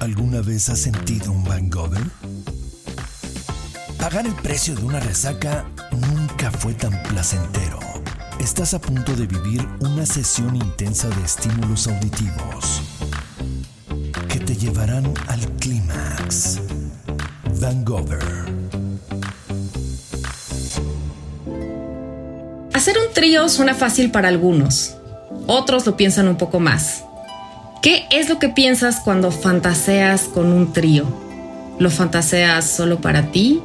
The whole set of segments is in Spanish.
¿Alguna vez has sentido un hangover? Pagar el precio de una resaca nunca fue tan placentero. Estás a punto de vivir una sesión intensa de estímulos auditivos que te llevarán al clímax. Hangover. Hacer un trío suena fácil para algunos. Otros lo piensan un poco más. ¿Qué es lo que piensas cuando fantaseas con un trío? ¿Lo fantaseas solo para ti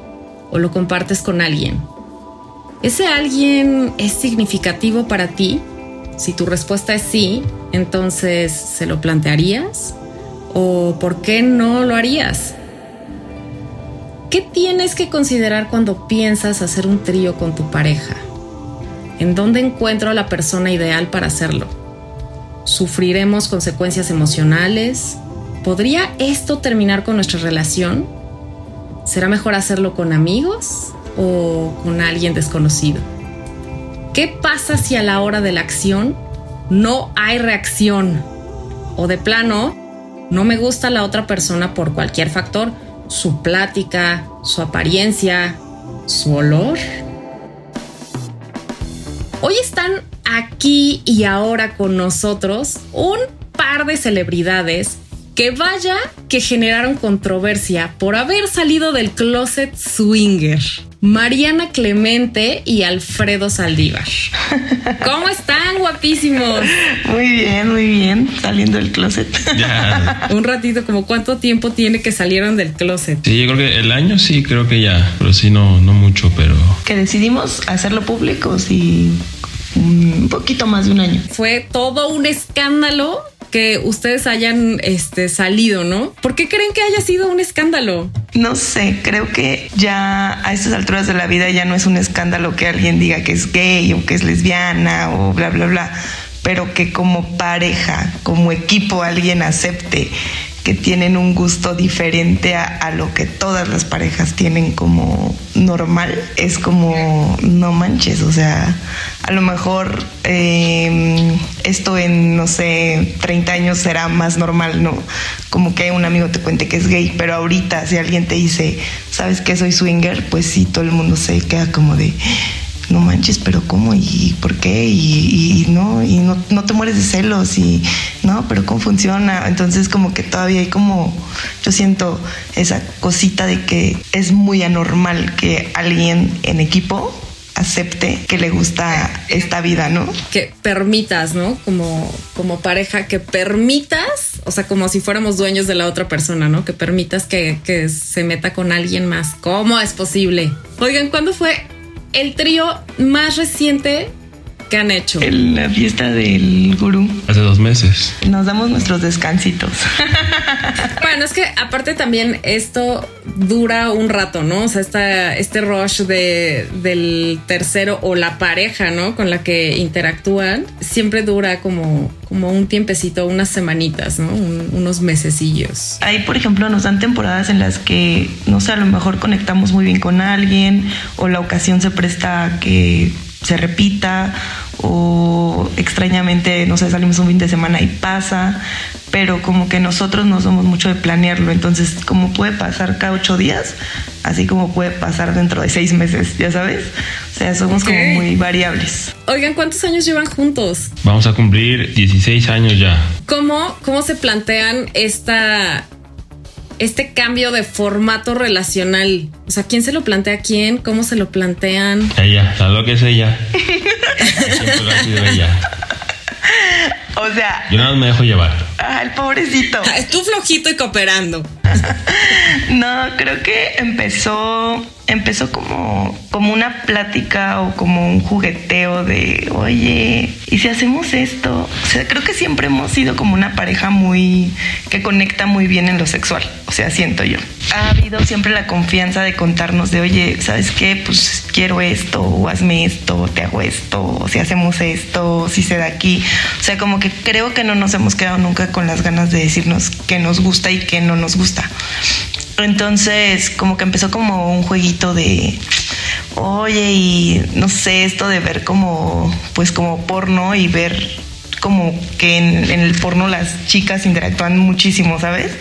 o lo compartes con alguien? ¿Ese alguien es significativo para ti? Si tu respuesta es sí, entonces ¿se lo plantearías? ¿O por qué no lo harías? ¿Qué tienes que considerar cuando piensas hacer un trío con tu pareja? ¿En dónde encuentro a la persona ideal para hacerlo? ¿Sufriremos consecuencias emocionales? ¿Podría esto terminar con nuestra relación? ¿Será mejor hacerlo con amigos o con alguien desconocido? ¿Qué pasa si a la hora de la acción no hay reacción? O de plano, no me gusta la otra persona por cualquier factor, su plática, su apariencia, su olor. Hoy están aquí y ahora con nosotros un par de celebridades que vaya que generaron controversia por haber salido del closet swinger. Mariana Clemente y Alfredo Saldívar. ¿Cómo están, guapísimos? Muy bien, muy bien, saliendo del closet. Ya. Un ratito, como cuánto tiempo tiene que salieron del closet. Sí, yo creo que el año sí, creo que ya, pero sí no, no mucho, pero. Que decidimos hacerlo público, sí, un poquito más de un año. Fue todo un escándalo que ustedes hayan este, salido, ¿no? ¿Por qué creen que haya sido un escándalo? No sé, creo que ya a estas alturas de la vida ya no es un escándalo que alguien diga que es gay o que es lesbiana o bla, bla, bla, pero que como pareja, como equipo alguien acepte que tienen un gusto diferente a, lo que todas las parejas tienen como normal, es como, no manches, o sea, a lo mejor em, esto en, no sé, 30 años será más normal, ¿no? Como que un amigo te cuente que es gay, pero ahorita si alguien te dice, ¿sabes que soy swinger? Pues sí, todo el mundo se queda como de no manches, pero ¿cómo? ¿Y por qué? Y, no, y no, no, te mueres de celos y no, pero ¿cómo funciona? Entonces como que todavía hay como, yo siento esa cosita de que es muy anormal que alguien en equipo acepte que le gusta esta vida, ¿no? Que permitas, ¿no? Como, como pareja, que permitas, o sea, como si fuéramos dueños de la otra persona, ¿no? Que permitas que, que se meta con alguien más. ¿Cómo es posible? Oigan, ¿cuándo fue el trío más reciente que han hecho? En la fiesta del gurú. Hace dos meses. Nos damos nuestros descansitos. bueno, es que aparte también esto dura un rato, ¿no? O sea, esta, este rush de, del tercero o la pareja, ¿no? Con la que interactúan, siempre dura como, como un tiempecito, unas semanitas, ¿no? unos mesecillos. Ahí, por ejemplo, nos dan temporadas en las que, no sé, a lo mejor conectamos muy bien con alguien o la ocasión se presta a que se repita o extrañamente, no sé, salimos un fin de semana y pasa, pero como que nosotros no somos mucho de planearlo, entonces como puede pasar cada ocho días, así como puede pasar dentro de seis meses, ya sabes, o sea, somos como muy variables. Oigan, ¿cuántos años llevan juntos? Vamos a cumplir 16 años ya. ¿Cómo, cómo se plantean esta este cambio de formato relacional? O sea, ¿quién se lo plantea a quién? ¿Cómo se lo plantean? Ella, ¿sabes lo que es ella? Siempre lo ha sido ella. O sea. Yo nada más me dejo llevar. Ah, el pobrecito. Tú flojito y cooperando. no, creo que empezó empezó como, como una plática o como un jugueteo de, oye, ¿y si hacemos esto? O sea, creo que siempre hemos sido como una pareja muy, que conecta muy bien en lo sexual, o sea, siento yo. Ha habido siempre la confianza de contarnos de, oye, ¿sabes qué? Pues quiero esto, o hazme esto, te hago esto, o si hacemos esto, si se da aquí. O sea, como que creo que no nos hemos quedado nunca con las ganas de decirnos qué nos gusta y qué no nos gusta. Entonces, como que empezó como un jueguito de, oye, y no sé, esto de ver como, pues como porno y ver como que en, en el porno las chicas interactúan muchísimo, ¿sabes?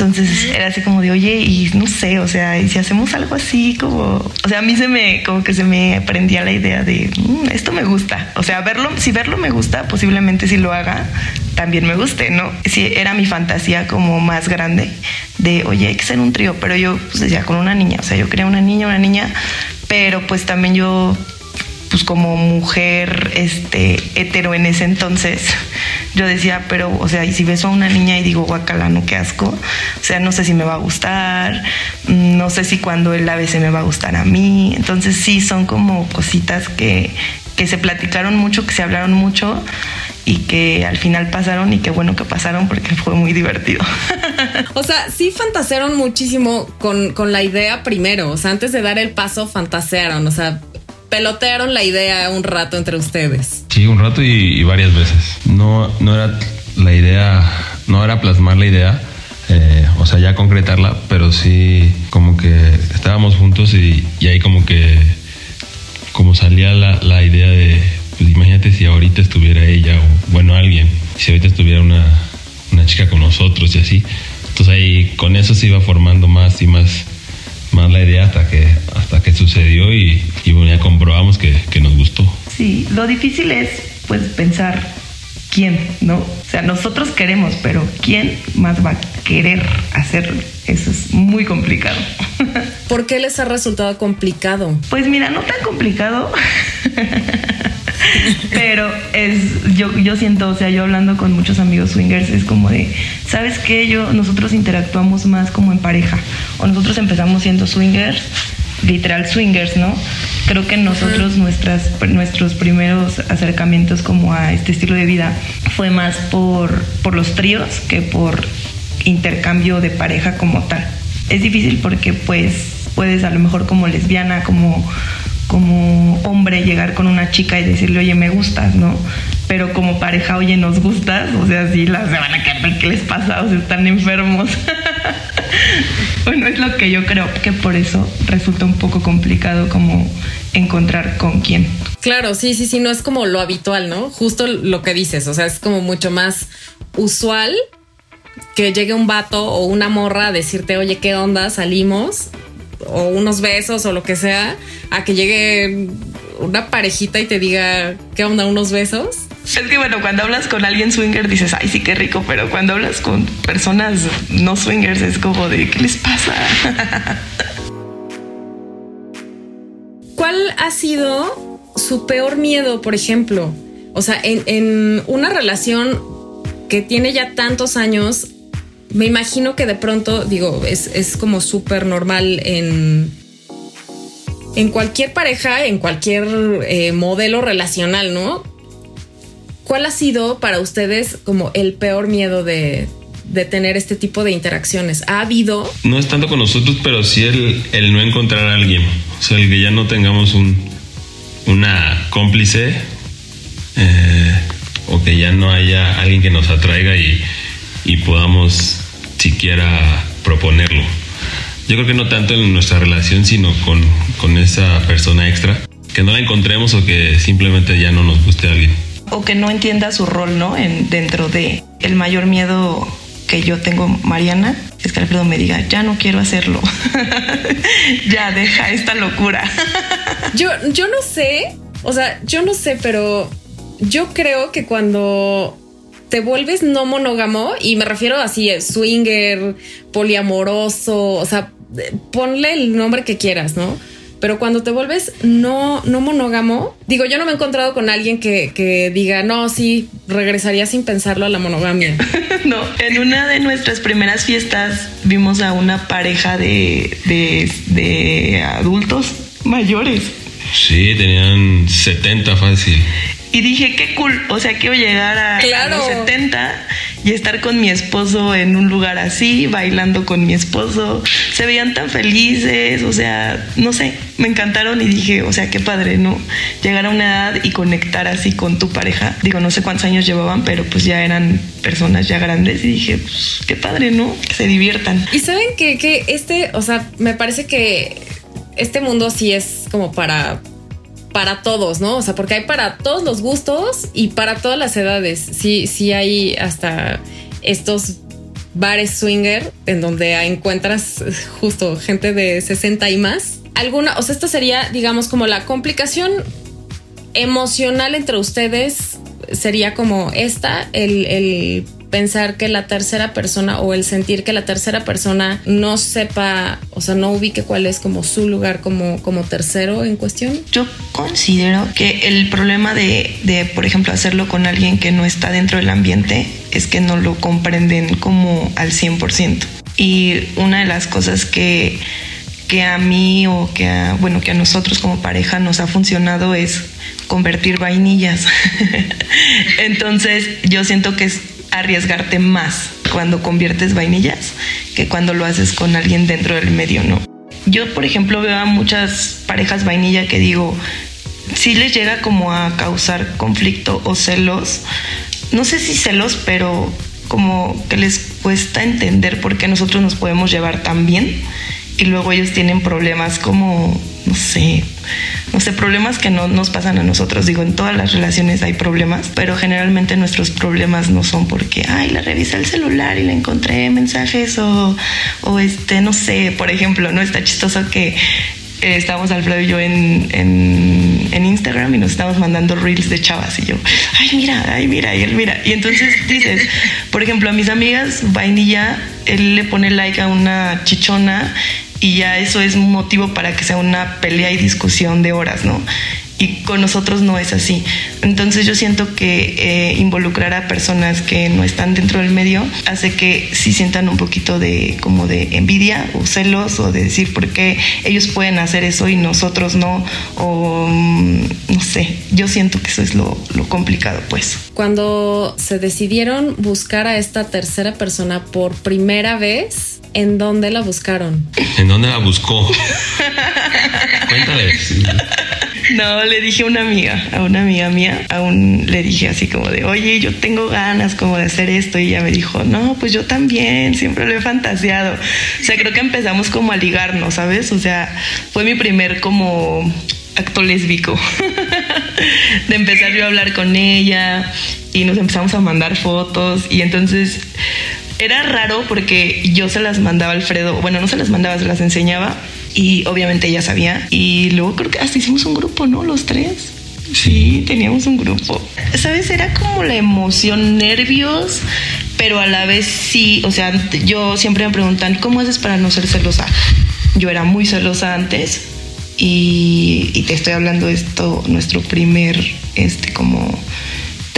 Entonces era así como de, oye, y no sé, o sea, y si hacemos algo así, como, o sea, a mí se me, como que se me prendía la idea de, "Mm, esto me gusta. O sea, verlo, si verlo me gusta, posiblemente si lo haga, también me guste, ¿no? Sí, era mi fantasía como más grande de, oye, hay que ser un trío, pero yo, pues decía, con una niña, o sea, yo quería una niña, una niña, pero pues también yo pues como mujer este hetero en ese entonces yo decía pero o sea y si beso a una niña y digo guacala no qué asco o sea no sé si me va a gustar mm, no sé si cuando él la bese me va a gustar a mí entonces sí son como cositas que que se platicaron mucho que se hablaron mucho y que al final pasaron y qué bueno que pasaron porque fue muy divertido O sea, sí fantasearon muchísimo con, con la idea primero. O sea, antes de dar el paso, fantasearon. O sea, pelotearon la idea un rato entre ustedes. Sí, un rato y, varias veces. No, no era la idea, no era plasmar la idea, eh, o sea, ya concretarla, pero sí como que estábamos juntos y, y ahí como que, como salía la, la idea de, pues imagínate si ahorita estuviera ella o, bueno, alguien, si ahorita estuviera una, una chica con nosotros y así. Entonces ahí con eso se iba formando más y más más la idea hasta que hasta que sucedió y, y bueno, ya comprobamos que, que nos gustó. Sí, lo difícil es pues pensar quién, ¿no? O sea, nosotros queremos, pero ¿quién más va a querer hacerlo? Eso es muy complicado. ¿Por qué les ha resultado complicado? Pues mira, no tan complicado. Pero es, yo, yo siento, o sea, yo hablando con muchos amigos swingers, es como de, ¿sabes qué? Yo, nosotros interactuamos más como en pareja. O nosotros empezamos siendo swingers, literal swingers, ¿no? Creo que nosotros, nuestras, nuestros primeros acercamientos como a este estilo de vida fue más por, por los tríos que por intercambio de pareja como tal. Es difícil porque pues puedes a lo mejor como lesbiana, como como hombre llegar con una chica y decirle, oye, me gustas, ¿no? Pero como pareja, oye, nos gustas, o sea, sí, las se van a quedar, ¿qué les pasa? O sea, están enfermos. bueno, es lo que yo creo que por eso resulta un poco complicado como encontrar con quién. Claro, sí, sí, sí, no es como lo habitual, ¿no? Justo lo que dices, o sea, es como mucho más usual que llegue un vato o una morra a decirte, oye, ¿qué onda? Salimos o unos besos o lo que sea, a que llegue una parejita y te diga, ¿qué onda? ¿Unos besos? Es que bueno, cuando hablas con alguien swinger dices, ay, sí, qué rico, pero cuando hablas con personas no swingers es como de, ¿qué les pasa? ¿Cuál ha sido su peor miedo, por ejemplo? O sea, en, una relación que tiene ya tantos años, me imagino que de pronto, digo, es, es como súper normal en, en cualquier pareja, en cualquier eh, modelo relacional, ¿no? ¿Cuál ha sido para ustedes como el peor miedo de, de tener este tipo de interacciones? ¿Ha habido? No es tanto con nosotros, pero sí el, el no encontrar a alguien. O sea, el que ya no tengamos un, una cómplice eh, o que ya no haya alguien que nos atraiga y, y podamos siquiera proponerlo. Yo creo que no tanto en nuestra relación, sino con, con esa persona extra. Que no la encontremos o que simplemente ya no nos guste alguien. O que no entienda su rol, ¿no? En, dentro de el mayor miedo que yo tengo, Mariana, es que Alfredo me diga, ya no quiero hacerlo. ya deja esta locura. yo, yo no sé, o sea, yo no sé, pero yo creo que cuando te vuelves no monógamo, y me refiero así, swinger, poliamoroso, o sea, ponle el nombre que quieras, ¿no? Pero cuando te vuelves no, no monógamo, digo, yo no me he encontrado con alguien que, que diga, no, sí, regresaría sin pensarlo a la monogamia. no, en una de nuestras primeras fiestas vimos a una pareja de, de, de adultos mayores. Sí, tenían 70 fácil. Y dije, qué cool, o sea, quiero llegar a, Claro. a los 70 y estar con mi esposo en un lugar así, bailando con mi esposo. Se veían tan felices, o sea, no sé, me encantaron y dije, o sea, qué padre, ¿no? Llegar a una edad y conectar así con tu pareja. Digo, no sé cuántos años llevaban, pero pues ya eran personas ya grandes y dije, pues qué padre, ¿no? Que se diviertan. Y saben que, que este, o sea, me parece que este mundo sí es como para para todos, ¿no? O sea, porque hay para todos los gustos y para todas las edades. Sí, sí hay hasta estos bares swinger en donde encuentras justo gente de 60 y más. Alguna, o sea, esto sería, digamos, como la complicación emocional entre ustedes sería como esta, el, el pensar que la tercera persona o el sentir que la tercera persona no sepa, o sea, no ubique cuál es como su lugar como, como tercero en cuestión? Yo considero que el problema de, de, por ejemplo, hacerlo con alguien que no está dentro del ambiente es que no lo comprenden como al 100%. Y una de las cosas que que a mí o que a, bueno, que a nosotros como pareja nos ha funcionado es convertir vainillas. Entonces, yo siento que es arriesgarte más cuando conviertes vainillas que cuando lo haces con alguien dentro del medio, ¿no? Yo, por ejemplo, veo a muchas parejas vainilla que digo, si les llega como a causar conflicto o celos, no sé si celos, pero como que les cuesta entender por qué nosotros nos podemos llevar tan bien y luego ellos tienen problemas como, no sé, no sé, problemas que no nos pasan a nosotros. Digo, en todas las relaciones hay problemas, pero generalmente nuestros problemas no son porque, ay, la revisé el celular y le encontré mensajes o, o este, no sé, por ejemplo, ¿no? Está chistoso que eh, estábamos Alfredo y yo en, en, en, Instagram y nos estábamos mandando reels de chavas y yo, ay, mira, ay, mira, y él mira. Y entonces dices, por ejemplo, a mis amigas, Vainilla, él le pone like a una chichona y ya eso es un motivo para que sea una pelea y discusión de horas, ¿no? Y con nosotros no es así. Entonces yo siento que eh, involucrar a personas que no están dentro del medio hace que sí sientan un poquito de como de envidia o celos o de decir por qué ellos pueden hacer eso y nosotros no. O mm, no sé, yo siento que eso es lo, lo complicado pues. Cuando se decidieron buscar a esta tercera persona por primera vez, ¿En dónde la buscaron? ¿En dónde la buscó? Cuéntale. No, le dije a una amiga, a una amiga mía, aún le dije así como de, oye, yo tengo ganas como de hacer esto y ella me dijo, no, pues yo también, siempre lo he fantaseado. O sea, creo que empezamos como a ligarnos, ¿sabes? O sea, fue mi primer como acto lésbico de empezar yo a hablar con ella y nos empezamos a mandar fotos y entonces era raro porque yo se las mandaba a Alfredo, bueno, no se las mandaba, se las enseñaba y obviamente ella sabía. Y luego creo que hasta hicimos un grupo, ¿no? Los tres. Sí, teníamos un grupo. ¿Sabes? Era como la emoción, nervios, pero a la vez sí, o sea, yo siempre me preguntan, ¿cómo haces para no ser celosa? Yo era muy celosa antes y, y te estoy hablando de esto, nuestro primer, este, como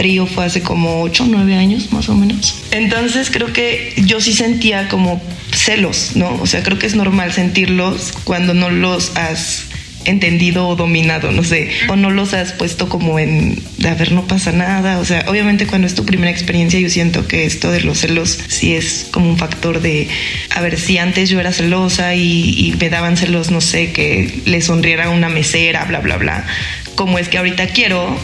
trío fue hace como 8 o 9 años más o menos. Entonces creo que yo sí sentía como celos, ¿no? O sea, creo que es normal sentirlos cuando no los has entendido o dominado, no sé, o no los has puesto como en, de a ver, no pasa nada, o sea, obviamente cuando es tu primera experiencia yo siento que esto de los celos sí es como un factor de, a ver, si antes yo era celosa y me daban celos, no sé, que le sonriera una mesera, bla, bla, bla, como es que ahorita quiero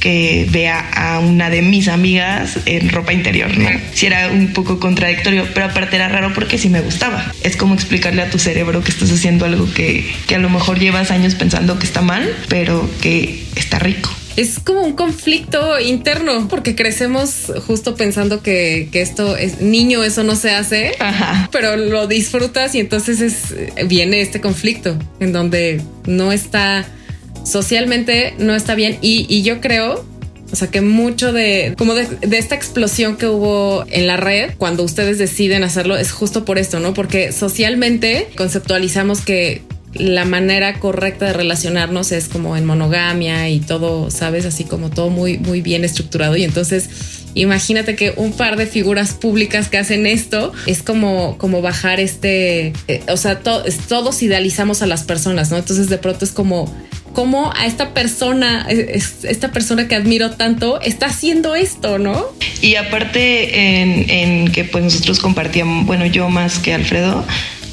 que vea a una de mis amigas en ropa interior, ¿no? Si era un poco contradictorio, pero aparte era raro porque sí me gustaba. Es como explicarle a tu cerebro que estás haciendo algo que, que a lo mejor llevas años pensando que está mal, pero que está rico es como un conflicto interno porque crecemos justo pensando que, que, esto es niño, eso no se hace, Ajá. pero lo disfrutas y entonces es, viene este conflicto en donde no está socialmente no está bien y, y yo creo o sea que mucho de como de, esta explosión que hubo en la red cuando ustedes deciden hacerlo es justo por esto, ¿no? Porque socialmente conceptualizamos que la manera correcta de relacionarnos es como en monogamia y todo, sabes, así como todo muy muy bien estructurado y entonces imagínate que un par de figuras públicas que hacen esto es como como bajar este, eh, o sea, to, todos idealizamos a las personas, ¿no? Entonces de pronto es como cómo a esta persona, esta persona que admiro tanto, está haciendo esto, ¿no? Y aparte en, en, que pues nosotros compartíamos, bueno, yo más que Alfredo,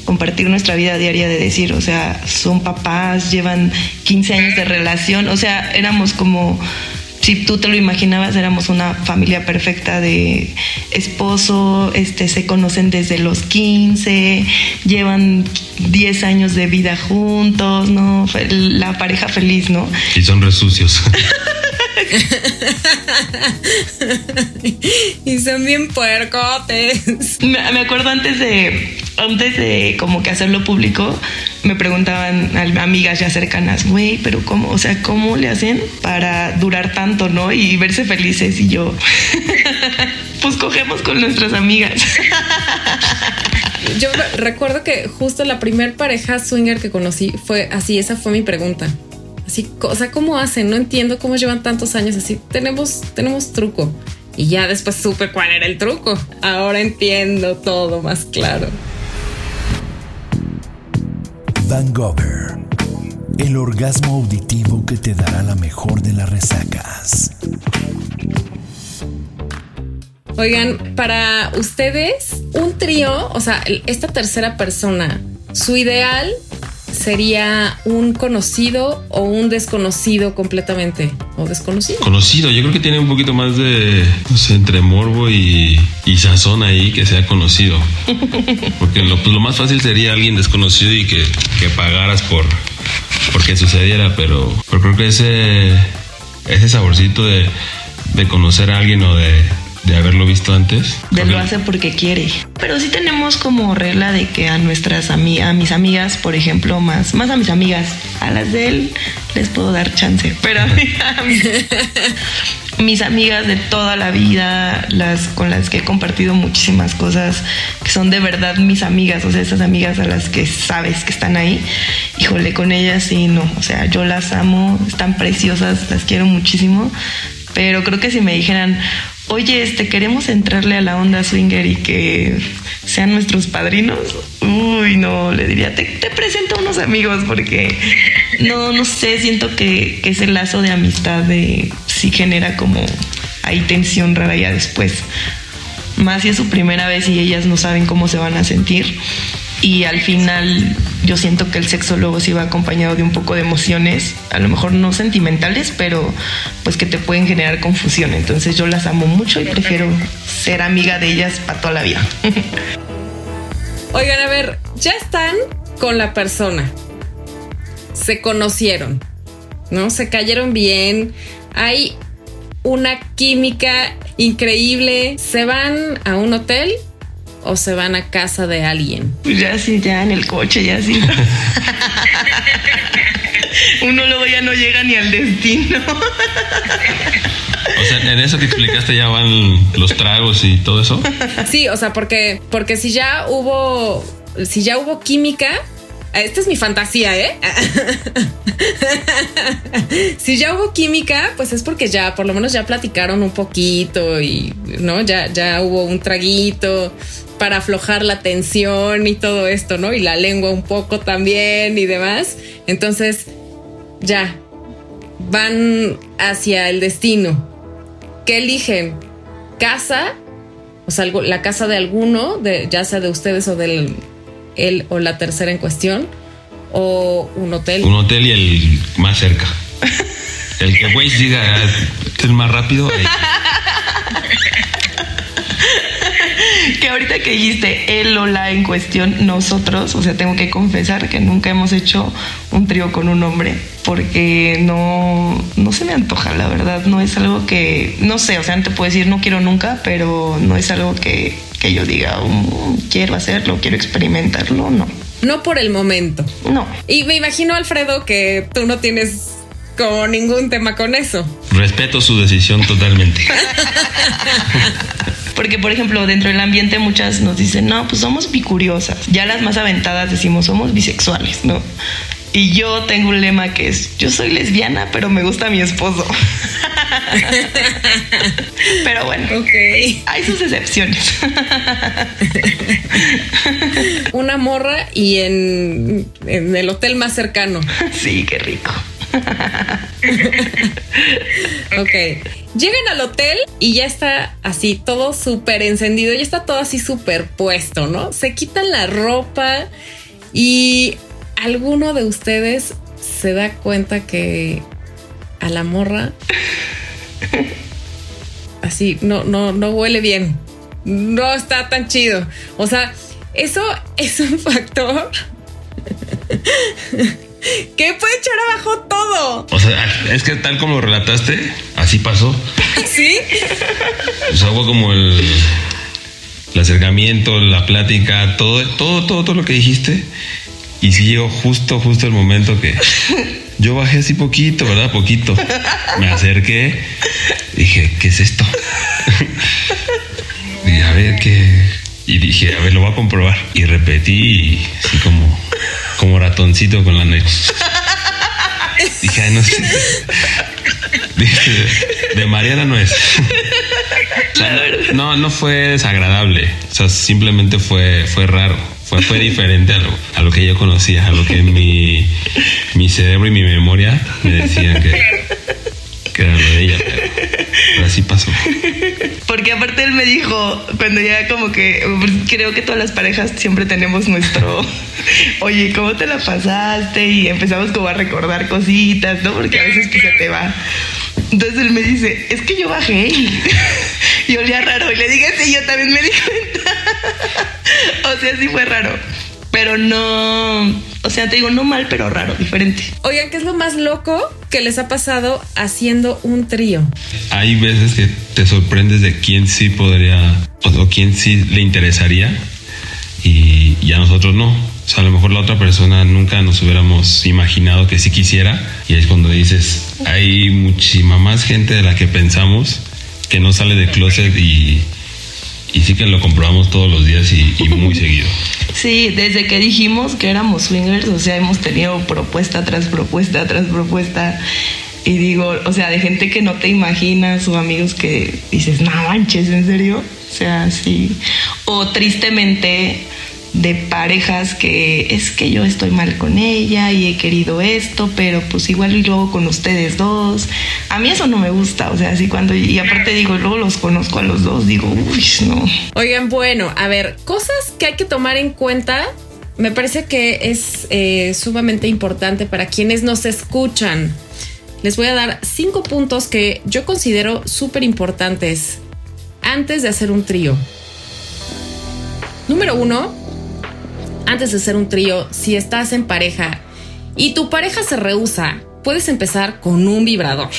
compartir nuestra vida diaria de decir, o sea, son papás, llevan 15 años de relación, o sea, éramos como si tú te lo imaginabas, éramos una familia perfecta de esposo, este, se conocen desde los 15, llevan 10 años de vida juntos, ¿no? La pareja feliz, ¿no? Y son resucios. y son bien puercotes. Me, acuerdo antes de, antes de como que hacerlo público, me preguntaban amigas ya cercanas, güey, pero cómo, o sea, ¿cómo le hacen para durar tanto, no? Y verse felices y yo, pues cogemos con nuestras amigas. Yo recuerdo que justo la primer pareja swinger que conocí fue así, esa fue mi pregunta. Así, o sea, ¿cómo hacen? No entiendo cómo llevan tantos años así. Tenemos, tenemos truco. Y ya después supe cuál era el truco. Ahora entiendo todo más claro. Van Gogh, el orgasmo auditivo que te dará la mejor de las resacas. Oigan, para ustedes, un trío, o sea, esta tercera persona, su ideal sería un conocido o un desconocido completamente o desconocido. Conocido, yo creo que tiene un poquito más de, no sé, entre morbo y, sazón ahí que sea conocido. Porque lo, pues, lo, más fácil sería alguien desconocido y que, que pagaras por, que sucediera, pero, pero creo que ese, ese saborcito de, de conocer a alguien o de de haberlo visto antes. De lo hace porque quiere. Pero sí tenemos como regla de que a nuestras amigas, a mis amigas, por ejemplo, más, más a mis amigas, a las de él les puedo dar chance. Pero a, mis, amigas de toda la vida, las con las que he compartido muchísimas cosas, que son de verdad mis amigas, o sea, esas amigas a las que sabes que están ahí, híjole, con ellas sí, no, o sea, yo las amo, están preciosas, las quiero muchísimo, pero creo que si me dijeran, oye, este, queremos entrarle a la onda swinger y que sean nuestros padrinos, uy, no, le diría, te, presento a unos amigos porque no, no sé, siento que, que ese lazo de amistad de, sí genera como, hay tensión rara ya después. Más si es su primera vez y ellas no saben cómo se van a sentir y al final yo siento que el sexo luego se va acompañado de un poco de emociones, a lo mejor no sentimentales, pero pues que te pueden generar confusión. Entonces yo las amo mucho y prefiero ser amiga de ellas para toda la vida. Oigan, a ver, ya están con la persona. Se conocieron, ¿no? Se cayeron bien. Hay una química increíble. Se van a un hotel o se van a casa de alguien? Pues ya sí, ya en el coche, ya sí. Uno luego ya no llega ni al destino. O sea, en eso que explicaste ya van los tragos y todo eso. Sí, o sea, porque, porque si ya hubo, si ya hubo química, esta es mi fantasía, ¿eh? si ya hubo química, pues es porque ya, por lo menos ya platicaron un poquito y, ¿no? Ya, ya hubo un traguito, para aflojar la tensión y todo esto, ¿no? Y la lengua un poco también y demás. Entonces, ya, van hacia el destino. ¿Qué eligen? ¿Casa? O sea, la casa de alguno, de, ya sea de ustedes o del él o la tercera en cuestión, o un hotel. Un hotel y el más cerca. El que güey diga el más rápido. que ahorita que dijiste él o la en cuestión, nosotros, o sea, tengo que confesar que nunca hemos hecho un trío con un hombre porque no, no se me antoja, la verdad. No es algo que, no sé, o sea, no te puedo decir no quiero nunca, pero no es algo que, que yo diga mm, quiero hacerlo, quiero experimentarlo, no. No por el momento. No. Y me imagino, Alfredo, que tú no tienes como ningún tema con eso. Respeto su decisión totalmente. Porque, por ejemplo, dentro del ambiente muchas nos dicen, no, pues somos bicuriosas. Ya las más aventadas decimos, somos bisexuales, ¿no? Y yo tengo un lema que es, yo soy lesbiana, pero me gusta mi esposo. pero bueno, hay sus excepciones. Una morra y en, en el hotel más cercano. Sí, qué rico. ok. Llegan al hotel y ya está así todo súper encendido, ya está todo así súper puesto, ¿no? Se quitan la ropa y alguno de ustedes se da cuenta que a la morra Así, no, no, no huele bien. No está tan chido. O sea, eso es un factor que puede echar abajo todo. O sea, es que tal como lo relataste, así pasó. ¿Sí? O sea, hubo como el, el acercamiento, la plática, todo, todo, todo, todo lo que dijiste. Y sí llegó justo, justo el momento que yo bajé así poquito, ¿verdad? Poquito. Me acerqué. Dije, ¿qué es esto? Y a ver qué. Y dije, a ver, lo voy a comprobar. Y repetí, así como, como ratoncito con la noche. Dije, ay, no sé. Dije, de Mariana no es. O sea, no, no fue desagradable. O sea, simplemente fue, fue raro. Fue, fue diferente a lo, a lo que yo conocía, a lo que mi, mi cerebro y mi memoria me decían que, que era lo de ella. Pero, así pasó. Porque aparte él me dijo, cuando ya como que creo que todas las parejas siempre tenemos nuestro, oye, ¿cómo te la pasaste? Y empezamos como a recordar cositas, ¿no? Porque a veces pues se te va. Entonces él me dice, es que yo bajé y, y olía raro. Y le dije, sí, yo también me di cuenta. o sea, sí fue raro. Pero no, o sea, te digo, no mal, pero raro, diferente. Oigan, ¿qué es lo más loco que les ha pasado haciendo un trío? Hay veces que te sorprendes de quién sí podría o, quién sí le interesaría y, y a nosotros no. O sea, a lo mejor la otra persona nunca nos hubiéramos imaginado que sí quisiera y es cuando dices, hay muchísima más gente de la que pensamos que no sale de closet y, y sí que lo comprobamos todos los días y, y muy seguido. Sí, desde que dijimos que éramos swingers, o sea, hemos tenido propuesta tras propuesta tras propuesta. Y digo, o sea, de gente que no te imaginas o amigos que dices, no manches, ¿en serio? O sea, sí. O tristemente de parejas que es que yo estoy mal con ella y he querido esto, pero pues igual y luego con ustedes dos. A mí eso no me gusta, o sea, así cuando, y aparte digo, luego los conozco a los dos, digo, uy, no. Oigan, bueno, a ver, cosas que hay que tomar en cuenta. Me parece que es eh, sumamente importante para quienes nos escuchan. Les voy a dar cinco puntos que yo considero súper importantes antes de hacer un trío. Número uno, antes de hacer un trío, si estás en pareja y tu pareja se rehúsa, puedes empezar con un vibrador.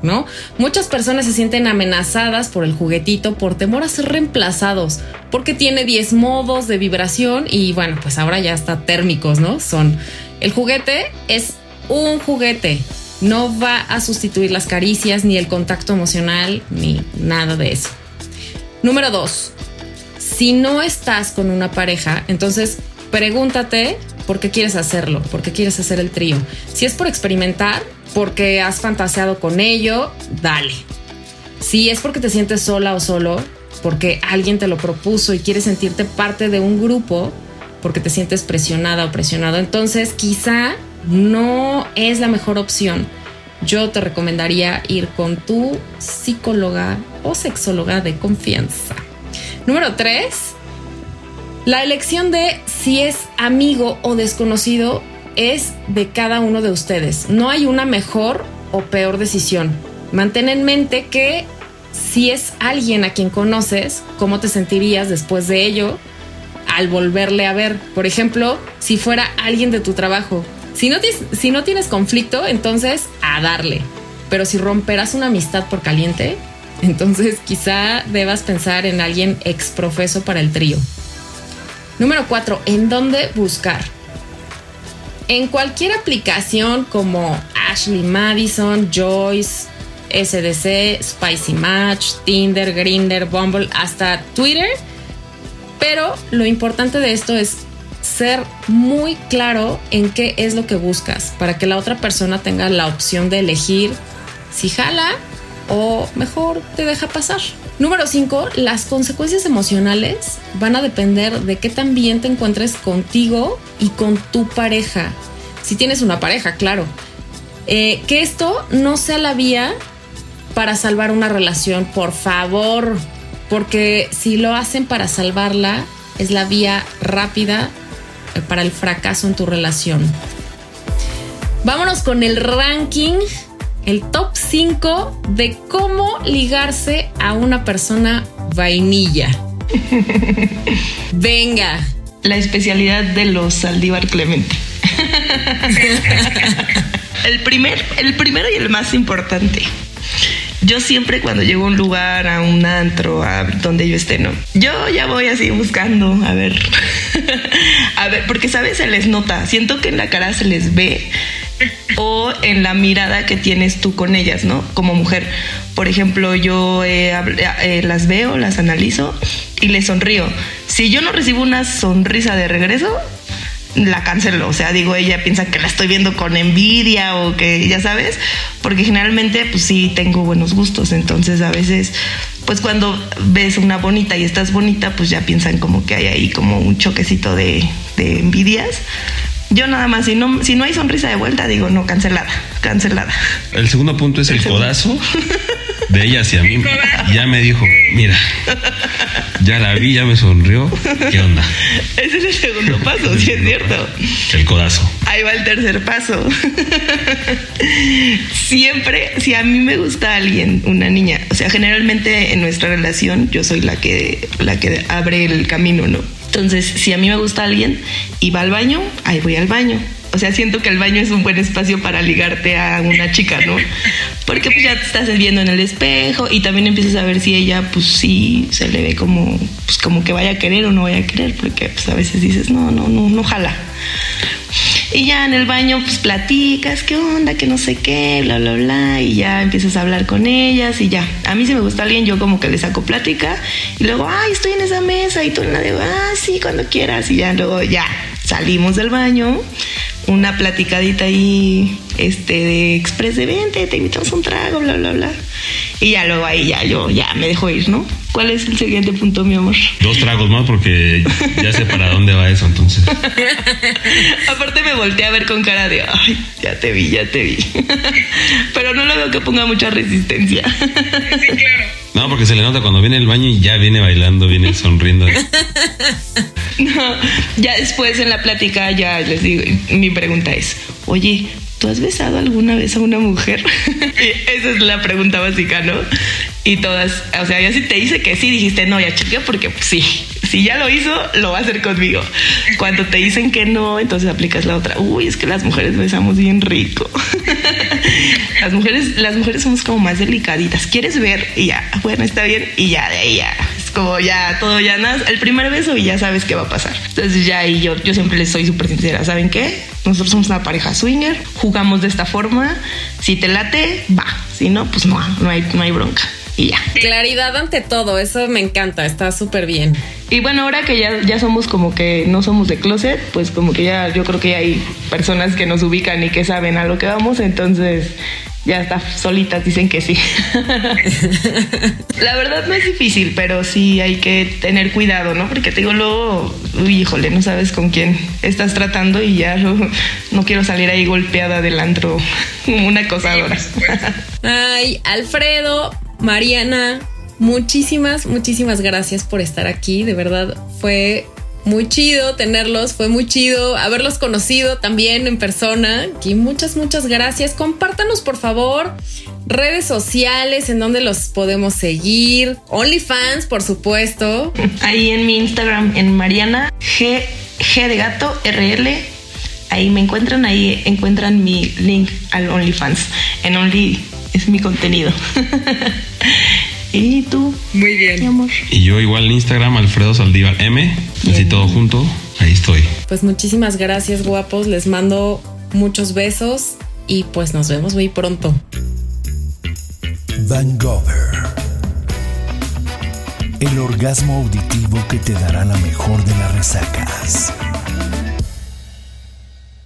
¿No? Muchas personas se sienten amenazadas por el juguetito por temor a ser reemplazados, porque tiene 10 modos de vibración y bueno, pues ahora ya está térmicos, ¿no? Son el juguete es un juguete, no va a sustituir las caricias ni el contacto emocional ni nada de eso. Número 2. Si no estás con una pareja, entonces pregúntate por qué quieres hacerlo, por qué quieres hacer el trío. Si es por experimentar, porque has fantaseado con ello, dale. Si es porque te sientes sola o solo, porque alguien te lo propuso y quieres sentirte parte de un grupo, porque te sientes presionada o presionado, entonces quizá no es la mejor opción. Yo te recomendaría ir con tu psicóloga o sexóloga de confianza. Número 3. La elección de si es amigo o desconocido es de cada uno de ustedes. No hay una mejor o peor decisión. Mantén en mente que si es alguien a quien conoces, cómo te sentirías después de ello al volverle a ver. Por ejemplo, si fuera alguien de tu trabajo. Si no, si no tienes conflicto, entonces a darle. Pero si romperás una amistad por caliente, entonces quizá debas pensar en alguien exprofeso para el trío. Número 4. ¿En dónde buscar? En cualquier aplicación como Ashley Madison, Joyce, SDC, Spicy Match, Tinder, Grinder, Bumble, hasta Twitter. Pero lo importante de esto es ser muy claro en qué es lo que buscas para que la otra persona tenga la opción de elegir si jala o mejor te deja pasar. Número 5, las consecuencias emocionales van a depender de qué tan bien te encuentres contigo y con tu pareja. Si tienes una pareja, claro. Eh, que esto no sea la vía para salvar una relación, por favor. Porque si lo hacen para salvarla, es la vía rápida para el fracaso en tu relación. Vámonos con el ranking, el top 5 de cómo ligarse a una persona vainilla. Venga. La especialidad de los Saldívar Clemente. el, primer, el primero y el más importante. Yo siempre cuando llego a un lugar, a un antro, a donde yo esté, ¿no? Yo ya voy así buscando, a ver, a ver, porque sabes, se les nota, siento que en la cara se les ve o en la mirada que tienes tú con ellas, ¿no? Como mujer. Por ejemplo, yo eh, eh, las veo, las analizo y les sonrío. Si yo no recibo una sonrisa de regreso, la cancelo. O sea, digo, ella piensa que la estoy viendo con envidia o que, ya sabes, porque generalmente, pues sí, tengo buenos gustos. Entonces, a veces, pues cuando ves una bonita y estás bonita, pues ya piensan como que hay ahí como un choquecito de, de envidias. Yo nada más, si no, si no hay sonrisa de vuelta, digo, no, cancelada, cancelada. El segundo punto es el, codazo de ella hacia mí. Ya me dijo, mira, ya la vi, ya me sonrió. ¿Qué onda? Ese es el segundo paso, sí es cierto. El codazo. Ahí va el tercer paso. Siempre, si a mí me gusta alguien, una niña, o sea, generalmente en nuestra relación yo soy la que, la que abre el camino, ¿no? Entonces, si a mí me gusta alguien y va al baño, ahí voy al baño. O sea, siento que el baño es un buen espacio para ligarte a una chica, ¿no? Porque pues ya te estás viendo en el espejo y también empiezas a ver si ella, pues sí, se le ve como, pues como que vaya a querer o no vaya a querer, porque pues a veces dices, no, no, no, no jala. Y ya en el baño, pues platicas, qué onda, que no sé qué, bla, bla, bla. Y ya empiezas a hablar con ellas y ya. A mí si me gusta alguien, yo como que le saco plática. Y luego, ay, estoy en esa mesa. Y tú le digo, ah, sí, cuando quieras. Y ya luego, ya, salimos del baño. Una platicadita ahí, este, de express de vente, te invitamos un trago, bla, bla, bla. Y ya luego ahí ya yo ya me dejo ir, ¿no? ¿Cuál es el siguiente punto, mi amor? Dos tragos más porque ya sé para dónde va eso entonces. Aparte me volteé a ver con cara de, ay, ya te vi, ya te vi. Pero no lo veo que ponga mucha resistencia. Sí, claro. No, porque se le nota cuando viene el baño y ya viene bailando, viene sonriendo. No, ya después en la plática ya les digo, mi pregunta es, oye, ¿tú has besado alguna vez a una mujer? Esa es la pregunta básica, ¿no? Y todas, o sea, ya si te dice que sí, dijiste, no, ya chequeo porque sí, si ya lo hizo, lo va a hacer conmigo. Cuando te dicen que no, entonces aplicas la otra. Uy, es que las mujeres besamos bien rico. las mujeres, las mujeres somos como más delicaditas. ¿Quieres ver? Y ya, bueno, está bien. Y ya, de ahí ya. Como ya, todo ya nada. El primer beso y ya sabes qué va a pasar. Entonces ya y yo, yo siempre les soy súper sincera. ¿Saben qué? Nosotros somos una pareja swinger, jugamos de esta forma. Si te late, va. Si no, pues no, no hay, no hay bronca y ya. Claridad ante todo, eso me encanta, está súper bien. Y bueno, ahora que ya, ya somos como que no somos de closet, pues como que ya yo creo que ya hay personas que nos ubican y que saben a lo que vamos, entonces ya está solitas dicen que sí. La verdad no es difícil, pero sí hay que tener cuidado, ¿no? Porque te digo luego, uy, híjole, no sabes con quién estás tratando y ya no, quiero salir ahí golpeada del antro como una acosadora. Ay, Alfredo, Mariana, muchísimas, muchísimas gracias por estar aquí. De verdad fue muy chido tenerlos, fue muy chido haberlos conocido también en persona. Aquí muchas, muchas gracias. Compártanos por favor redes sociales en donde los podemos seguir. OnlyFans, por supuesto. Ahí en mi Instagram, en Mariana G, G de gato RL. Ahí me encuentran, ahí encuentran mi link al OnlyFans. En Only es mi contenido. ¿Y tú? Muy bien. Mi amor. Y yo igual en Instagram, Alfredo Saldívar M, así todo junto, ahí estoy. Pues muchísimas gracias, guapos. Les mando muchos besos y pues nos vemos muy pronto. Van Gogher. El orgasmo auditivo que te dará la mejor de las resacas.